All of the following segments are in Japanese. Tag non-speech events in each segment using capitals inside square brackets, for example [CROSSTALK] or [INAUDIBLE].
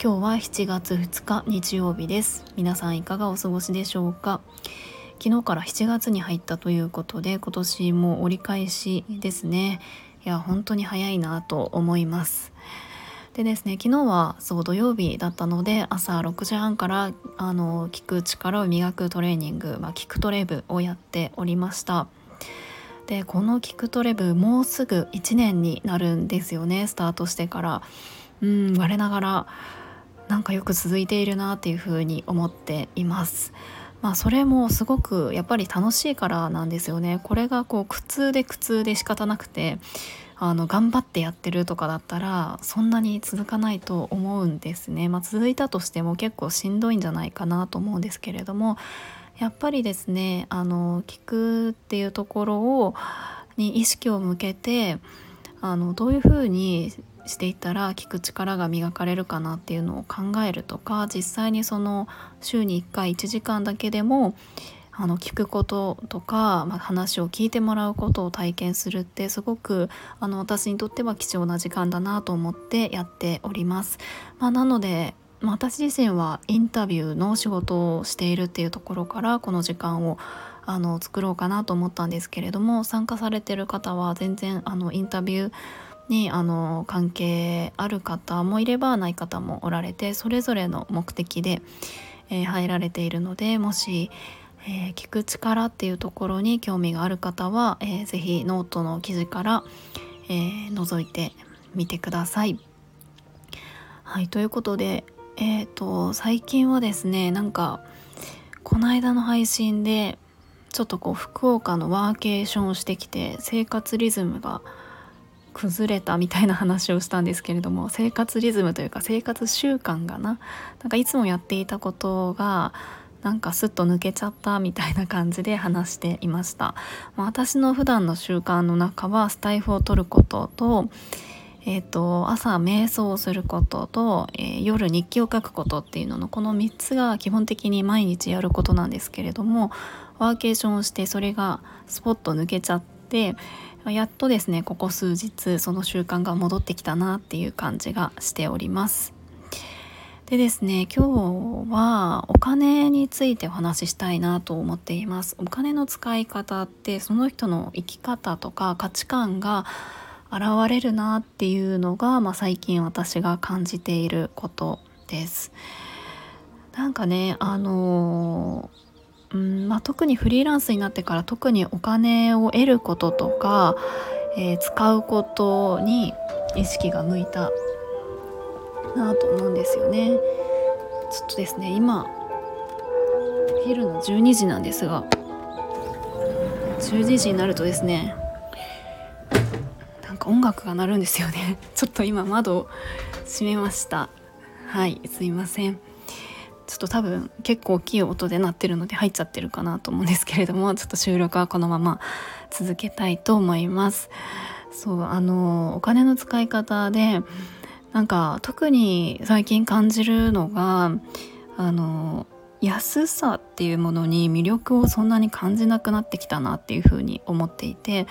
今日は7月2日日曜日です。皆さんいかがお過ごしでしょうか？昨日から7月に入ったということで今年も折り返しですね。いや本当に早いなと思います。でですね昨日はそう土曜日だったので朝6時半からあの聞く力を磨くトレーニング、まあ、聞くトレブをやっておりました。でこの聞くトレブもうすぐ1年になるんですよねスタートしてから。うん我ながらなんかよく続いているなっていうふうに思っています。まあ、それもすごくやっぱり楽しいからなんですよね。これがこう苦痛で苦痛で仕方なくてあの頑張ってやってるとかだったらそんなに続かないと思うんですね。まあ、続いたとしても結構しんどいんじゃないかなと思うんですけれどもやっぱりですねあの聞くっていうところをに意識を向けてあのどういうふうにしていったら聞く力が磨かれるかなっていうのを考えるとか実際にその週に1回1時間だけでもあの聞くこととか、まあ、話を聞いてもらうことを体験するってすごくあの私にとっては貴重な時間だなと思ってやっております。まあ、なので、私自身はインタビューの仕事をしているっていうところからこの時間をあの作ろうかなと思ったんですけれども参加されてる方は全然あのインタビューにあの関係ある方もいればない方もおられてそれぞれの目的で、えー、入られているのでもし、えー、聞く力っていうところに興味がある方は、えー、ぜひノートの記事から、えー、覗いてみてください。はいということで、えーと最近はですねなんかこの間の配信でちょっとこう福岡のワーケーションをしてきて生活リズムが崩れたみたいな話をしたんですけれども生活リズムというか生活習慣がななんかいつもやっていたことがなんかスッと抜けちゃったみたいな感じで話していました、まあ、私の普段の習慣の中はスタイフを取ることと,、えーと、朝瞑想をすることと、えー、夜日記を書くことっていうののこの3つが基本的に毎日やることなんですけれどもワーケーションをしてそれがスポッと抜けちゃってやっとですねここ数日その習慣が戻ってきたなっていう感じがしております。でですね今日はお金についてお話ししたいなと思っています。お金の使い方ってその人の生き方とか価値観が現れるなっていうのが、まあ、最近私が感じていることです。なんかねあのーうんまあ、特にフリーランスになってから特にお金を得ることとか、えー、使うことに意識が向いたなと思うんですよね。ちょっとですね今昼の12時なんですが12時になるとですねなんか音楽が鳴るんですよね。[LAUGHS] ちょっと今窓閉めました。はいすいません。ちょっと多分結構大きい音で鳴ってるので入っちゃってるかなと思うんですけれども [LAUGHS] ちょっと収録はこのまま続けたいと思いますそうあのお金の使い方でなんか特に最近感じるのがあの安さっていうものに魅力をそんなに感じなくなってきたなっていうふうに思っていて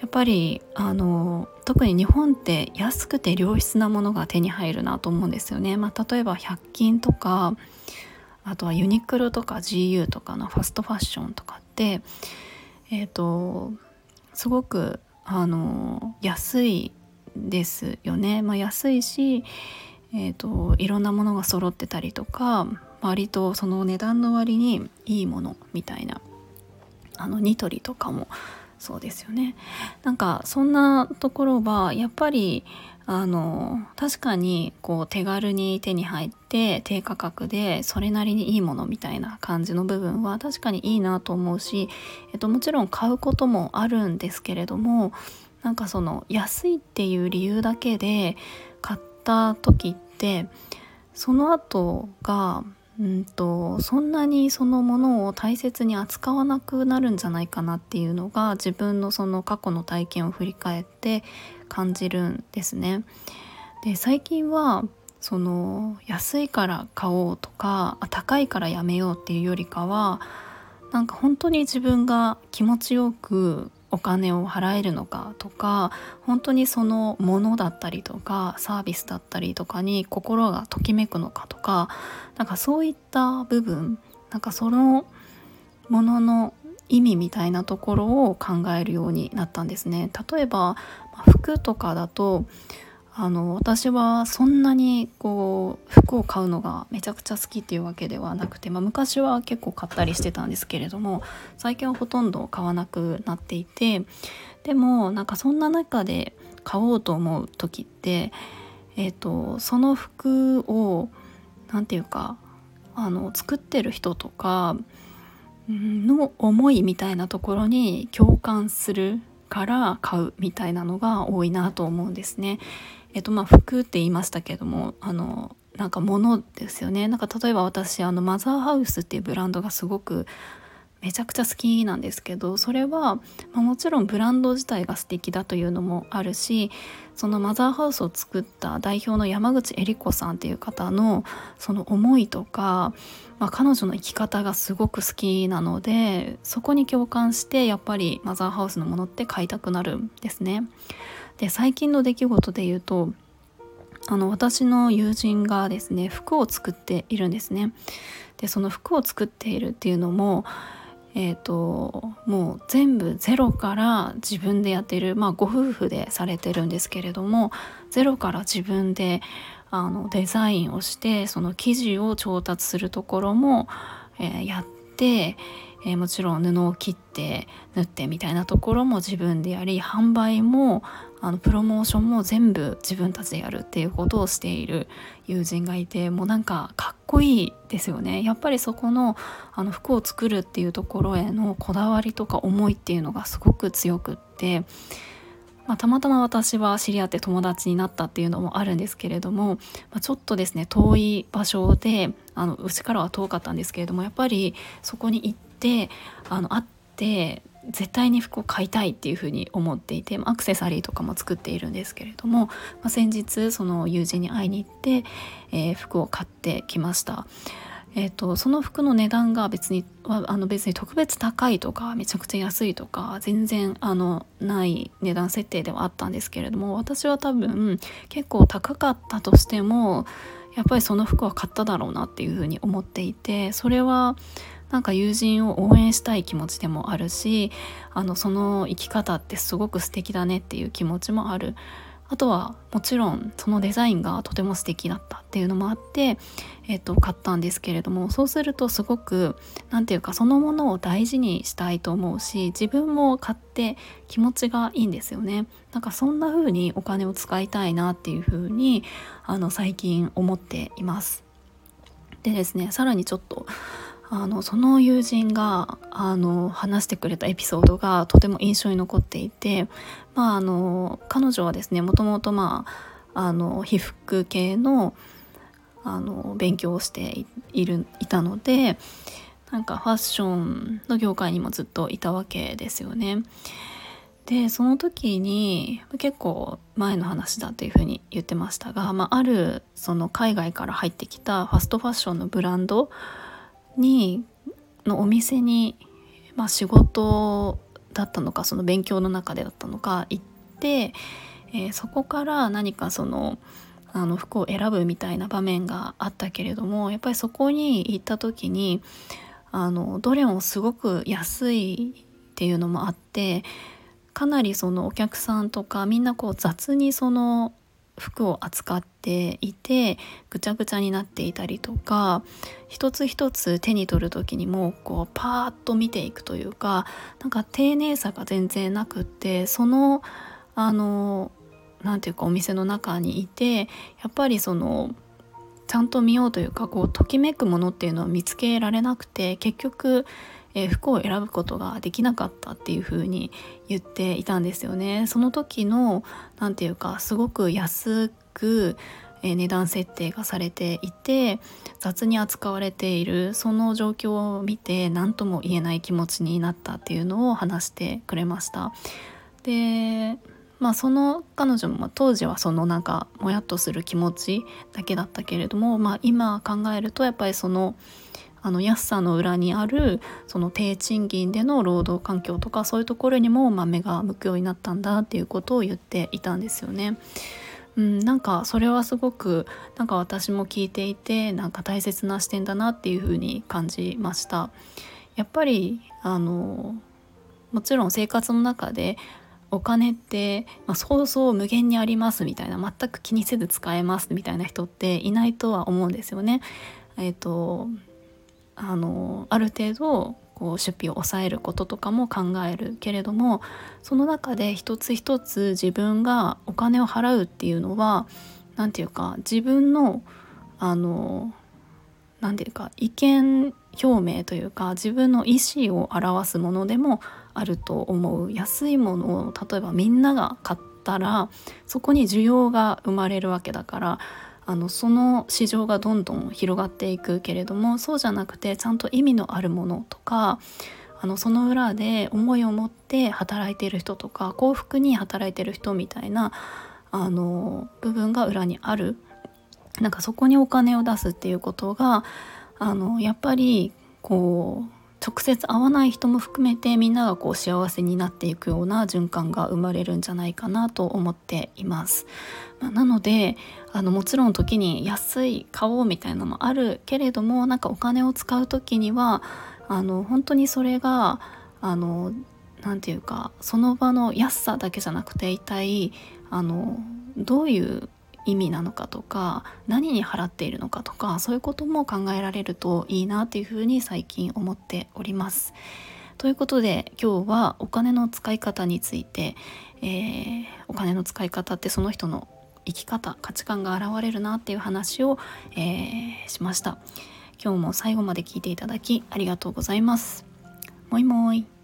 やっぱりあの特に日本って安くて良質なものが手に入るなと思うんですよね。まあ、例えば100均とかあとはユニクロとか GU とかのファストファッションとかってえっ、ー、とすごくあの安いですよね。まあ、安いし、えーと、いろんなものが揃ってたりとか割とその値段の割にいいものみたいなあのニトリとかもそうですよね。なんかそんなところはやっぱりあの確かにこう手軽に手に入って低価格でそれなりにいいものみたいな感じの部分は確かにいいなと思うし、えっと、もちろん買うこともあるんですけれどもなんかその安いっていう理由だけで買った時ってその後がうんとそんなにそのものを大切に扱わなくなるんじゃないかなっていうのが自分のその過去の体験を振り返って感じるんですね。で最近はその安いから買おうとか高いからやめようっていうよりかはなんか本当に自分が気持ちよくお金を払えるのかとか本当にそのものだったりとかサービスだったりとかに心がときめくのかとかなんかそういった部分なんかそのものの意味みたいなところを考えるようになったんですね。例えば服とかだとあの私はそんなにこう服を買うのがめちゃくちゃ好きっていうわけではなくて、まあ、昔は結構買ったりしてたんですけれども最近はほとんど買わなくなっていてでもなんかそんな中で買おうと思う時って、えーと、その服を何て言うかあの作ってる人とかの思いみたいなところに共感するから買うみたいなのが多いなと思うんですね。えっとまあ服って言いましたけどもあのなんか物ですよね。なんか例えば私あのマザーハウスっていうブランドがすごくめちゃくちゃ好きなんですけどそれは、まあ、もちろんブランド自体が素敵だというのもあるしそのマザーハウスを作った代表の山口恵理子さんっていう方のその思いとか、まあ、彼女の生き方がすごく好きなのでそこに共感してやっぱりマザーハウスのものって買いたくなるんですね。で最近の出来事で言うとあの私の友人がですね服を作っているんですね。でその服を作っているっていうのもえーと、もう全部ゼロから自分でやってる、まあ、ご夫婦でされてるんですけれどもゼロから自分であのデザインをしてその生地を調達するところも、えー、やって、えー、もちろん布を切って縫ってみたいなところも自分でやり販売もあのプロモーションも全部自分たちでやるっていうことをしている友人がいてもうなんかかっこいいですよね。やっぱりそこのあの服を作るっていうところへのこだわりとか思いっていうのがすごく強くって、まあ、たまたま私は知り合って友達になったっていうのもあるんですけれども、まあ、ちょっとですね遠い場所であのうちからは遠かったんですけれどもやっぱりそこに行ってあの会って絶対に服を買いたいっていうふうに思っていてアクセサリーとかも作っているんですけれども、まあ、先日その友人に会いに行って、えー、服を買ってきました。えーと、その服の値段が別にあの別に特別高いとかめちゃくちゃ安いとか全然あのない値段設定ではあったんですけれども私は多分結構高かったとしてもやっぱりその服は買っただろうなっていうふうに思っていてそれはなんか友人を応援したい気持ちでもあるしあのその生き方ってすごく素敵だねっていう気持ちもある。あとはもちろんそのデザインがとても素敵だったっていうのもあって、えっと、買ったんですけれどもそうするとすごく何て言うかそのものを大事にしたいと思うし自分も買って気持ちがいいんですよね。なんかそんな風にお金を使いたいなっていう風にあに最近思っています。でですねさらにちょっとあのその友人があの話してくれたエピソードがとても印象に残っていて、まあ、あの彼女はですねもともと、まあ、あの被服系のあの勉強をしているいたのでなんかファッションの業界にもずっといたわけですよね。でその時に結構前の話だというふうに言ってましたが、まあ、あるその海外から入ってきたファストファッションのブランドにのお店に、まあ、仕事だったのかその勉強の中でだったのか行って、えー、そこから何かそのあの服を選ぶみたいな場面があったけれどもやっぱりそこに行った時にあのどれもすごく安いっていうのもあってかなりそのお客さんとかみんなこう雑にその服を扱っていてぐちゃぐちゃになっていたりとか一つ一つ手に取る時にもこうパーッと見ていくというかなんか丁寧さが全然なくってそのあの何て言うかお店の中にいてやっぱりそのちゃんと見ようというかこうときめくものっていうのを見つけられなくて結局えー、服を選ぶことができなかったっていう風に言っていたんですよね。その時の何て言うかすごく安く、え値段設定がされていて雑に扱われているその状況を見て何とも言えない気持ちになったっていうのを話してくれました。でまあその彼女も当時はそのなんかもやっとする気持ちだけだったけれども、まあ、今考えるとやっぱりそのあの安さの裏にあるその低賃金での労働環境とかそういうところにも、まあ、目が向くようになったんだっていうことを言っていたんですよね。うん、なんかそれはすごくなんか私も聞いていてなんか大切な視点だなっていうふうに感じました。やっぱりあのもちろん生活の中でお金って、まあ、そうそう無限にありますみたいな全く気にせず使えますみたいな人っていないとは思うんですよね。えーとあのある程度こう出費を抑えることとかも考えるけれどもその中で一つ一つ自分がお金を払うっていうのは何て言うか自分のあの何て言うか意見表明というか自分の意思を表すものでもあると思う。安いものを例えばみんなが買ったらそこに需要が生まれるわけだからあのその市場がどんどん広がっていくけれどもそうじゃなくてちゃんと意味のあるものとかあのその裏で思いを持って働いている人とか幸福に働いてる人みたいなあの部分が裏にある。なんかそこにお金を出すっていうことがあのやっぱりこう直接会わない人も含めてみんながこう幸せになっていくような循環が生まれるんじゃないかなと思っています。まあ、なのであのもちろん時に安い買おうみたいなのもあるけれどもなんかお金を使う時にはあの本当にそれがあの何て言うかその場の安さだけじゃなくて一体あのどういう意味なのかとか何に払っているのかとかそういうことも考えられるといいなというふうに最近思っております。ということで今日はお金の使い方について、えー、お金の使い方ってその人の生き方価値観が現れるなっていう話を、えー、しました。今日も最後まで聞いていただきありがとうございます。もいもい。